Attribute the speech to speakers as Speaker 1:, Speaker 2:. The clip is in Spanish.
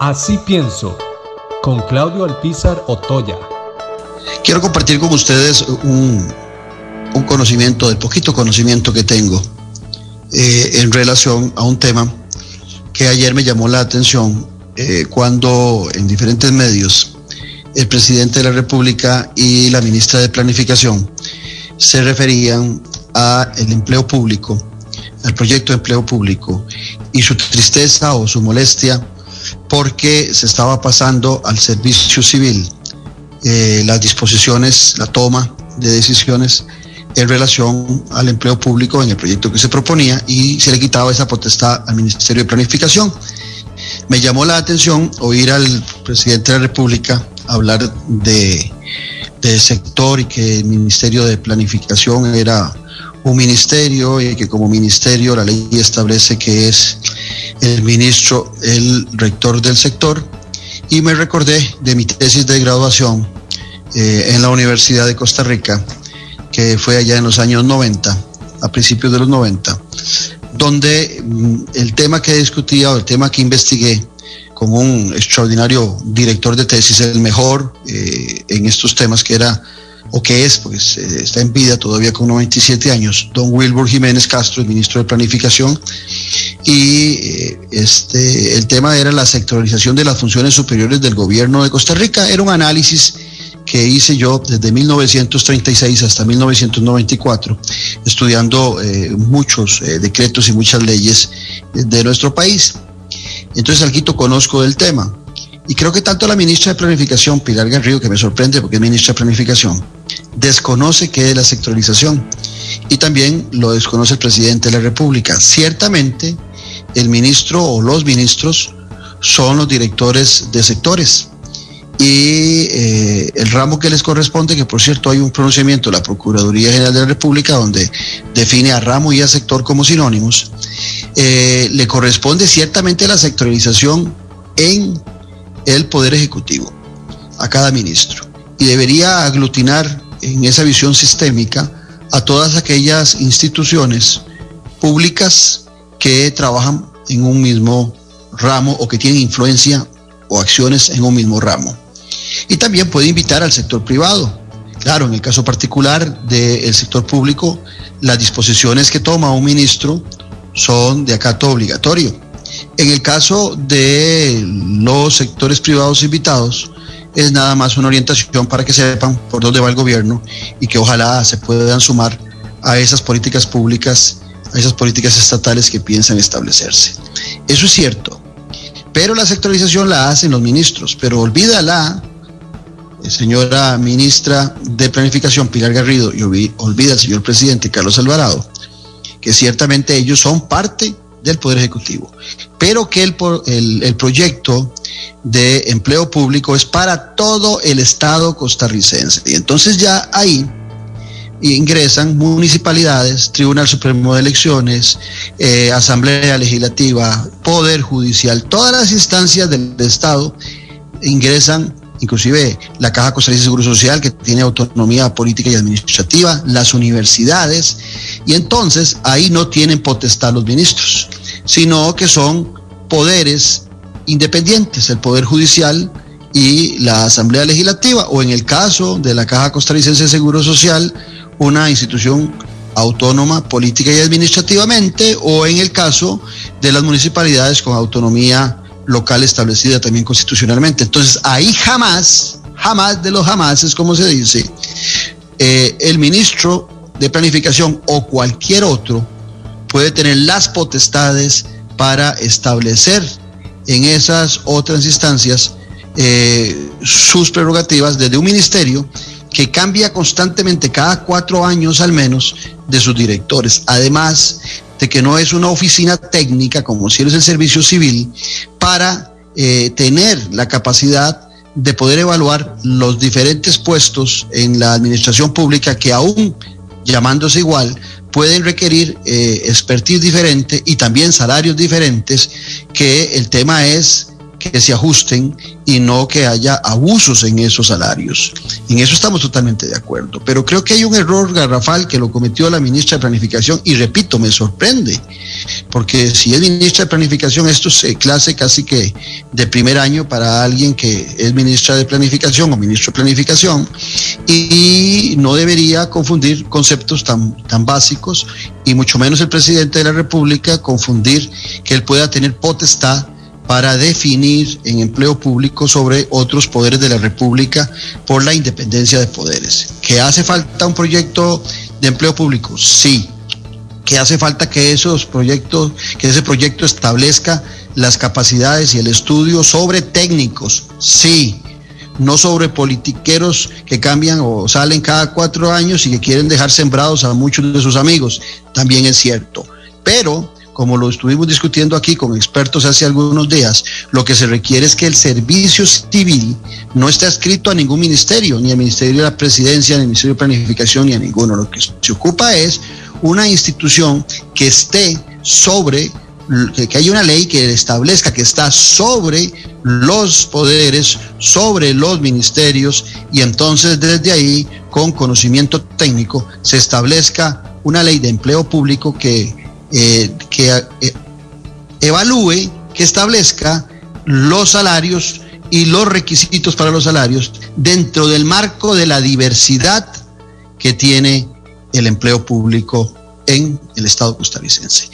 Speaker 1: Así pienso, con Claudio Alpizar Otoya.
Speaker 2: Quiero compartir con ustedes un, conocimiento, del poquito conocimiento que tengo eh, en relación a un tema que ayer me llamó la atención eh, cuando en diferentes medios el presidente de la República y la ministra de Planificación se referían a el empleo público, al proyecto de empleo público y su tristeza o su molestia porque se estaba pasando al servicio civil eh, las disposiciones, la toma de decisiones en relación al empleo público en el proyecto que se proponía y se le quitaba esa potestad al Ministerio de Planificación. Me llamó la atención oír al presidente de la República hablar de, de sector y que el Ministerio de Planificación era un ministerio y que como ministerio la ley establece que es el ministro el rector del sector. Y me recordé de mi tesis de graduación eh, en la Universidad de Costa Rica que fue allá en los años 90 a principios de los 90 donde mm, el tema que discutía o el tema que investigué con un extraordinario director de tesis, el mejor eh, en estos temas que era o que es, pues está en vida todavía con 97 años, don Wilbur Jiménez Castro, el ministro de Planificación, y eh, este, el tema era la sectorización de las funciones superiores del gobierno de Costa Rica. Era un análisis que hice yo desde 1936 hasta 1994, estudiando eh, muchos decretos y muchas leyes de nuestro país. Entonces, Alquito, conozco del tema. Y creo que tanto la ministra de Planificación, Pilar Garrido, que me sorprende porque es ministra de Planificación, desconoce qué es la sectorización. Y también lo desconoce el presidente de la República. Ciertamente, el ministro o los ministros son los directores de sectores. Y eh, el ramo que les corresponde, que por cierto hay un pronunciamiento de la Procuraduría General de la República donde define a ramo y a sector como sinónimos, eh, le corresponde ciertamente la sectorización en el Poder Ejecutivo, a cada ministro. Y debería aglutinar en esa visión sistémica a todas aquellas instituciones públicas que trabajan en un mismo ramo o que tienen influencia o acciones en un mismo ramo. Y también puede invitar al sector privado. Claro, en el caso particular del sector público, las disposiciones que toma un ministro son de acato obligatorio en el caso de los sectores privados invitados, es nada más una orientación para que sepan por dónde va el gobierno y que ojalá se puedan sumar a esas políticas públicas, a esas políticas estatales que piensan establecerse. Eso es cierto, pero la sectorización la hacen los ministros, pero olvídala, eh, señora ministra de Planificación Pilar Garrido, y olvida el señor presidente Carlos Alvarado, que ciertamente ellos son parte del Poder Ejecutivo, pero que el, el, proyecto de empleo público es para todo el Estado costarricense. Y entonces ya ahí ingresan municipalidades, Tribunal Supremo de Elecciones, eh, Asamblea Legislativa, Poder Judicial, todas las instancias del Estado ingresan inclusive la Caja Costarricense de Seguro Social, que tiene autonomía política y administrativa, las universidades, y entonces ahí no tienen potestad los ministros, sino que son poderes independientes, el Poder Judicial y la Asamblea Legislativa, o en el caso de la Caja Costarricense de Seguro Social, una institución autónoma política y administrativamente, o en el caso de las municipalidades con autonomía local establecida también constitucionalmente. Entonces, ahí jamás, jamás de los jamás, es como se dice, eh, el ministro de Planificación o cualquier otro puede tener las potestades para establecer en esas otras instancias eh, sus prerrogativas desde un ministerio que cambia constantemente cada cuatro años al menos de sus directores. Además de que no es una oficina técnica como si es el servicio civil para eh, tener la capacidad de poder evaluar los diferentes puestos en la administración pública que aún llamándose igual pueden requerir eh, expertise diferente y también salarios diferentes que el tema es que se ajusten y no que haya abusos en esos salarios. En eso estamos totalmente de acuerdo. Pero creo que hay un error garrafal que lo cometió la ministra de Planificación y repito, me sorprende, porque si es ministra de Planificación, esto es clase casi que de primer año para alguien que es ministra de Planificación o ministro de Planificación, y no debería confundir conceptos tan, tan básicos, y mucho menos el presidente de la República confundir que él pueda tener potestad para definir en empleo público sobre otros poderes de la República por la independencia de poderes. ¿Que hace falta un proyecto de empleo público? Sí. ¿Que hace falta que esos proyectos, que ese proyecto establezca las capacidades y el estudio sobre técnicos? Sí. No sobre politiqueros que cambian o salen cada cuatro años y que quieren dejar sembrados a muchos de sus amigos. También es cierto. Pero como lo estuvimos discutiendo aquí con expertos hace algunos días, lo que se requiere es que el servicio civil no esté adscrito a ningún ministerio, ni al Ministerio de la Presidencia, ni al Ministerio de Planificación, ni a ninguno. Lo que se ocupa es una institución que esté sobre, que haya una ley que establezca que está sobre los poderes, sobre los ministerios, y entonces desde ahí, con conocimiento técnico, se establezca una ley de empleo público que eh, que eh, evalúe, que establezca los salarios y los requisitos para los salarios dentro del marco de la diversidad que tiene el empleo público en el Estado costarricense.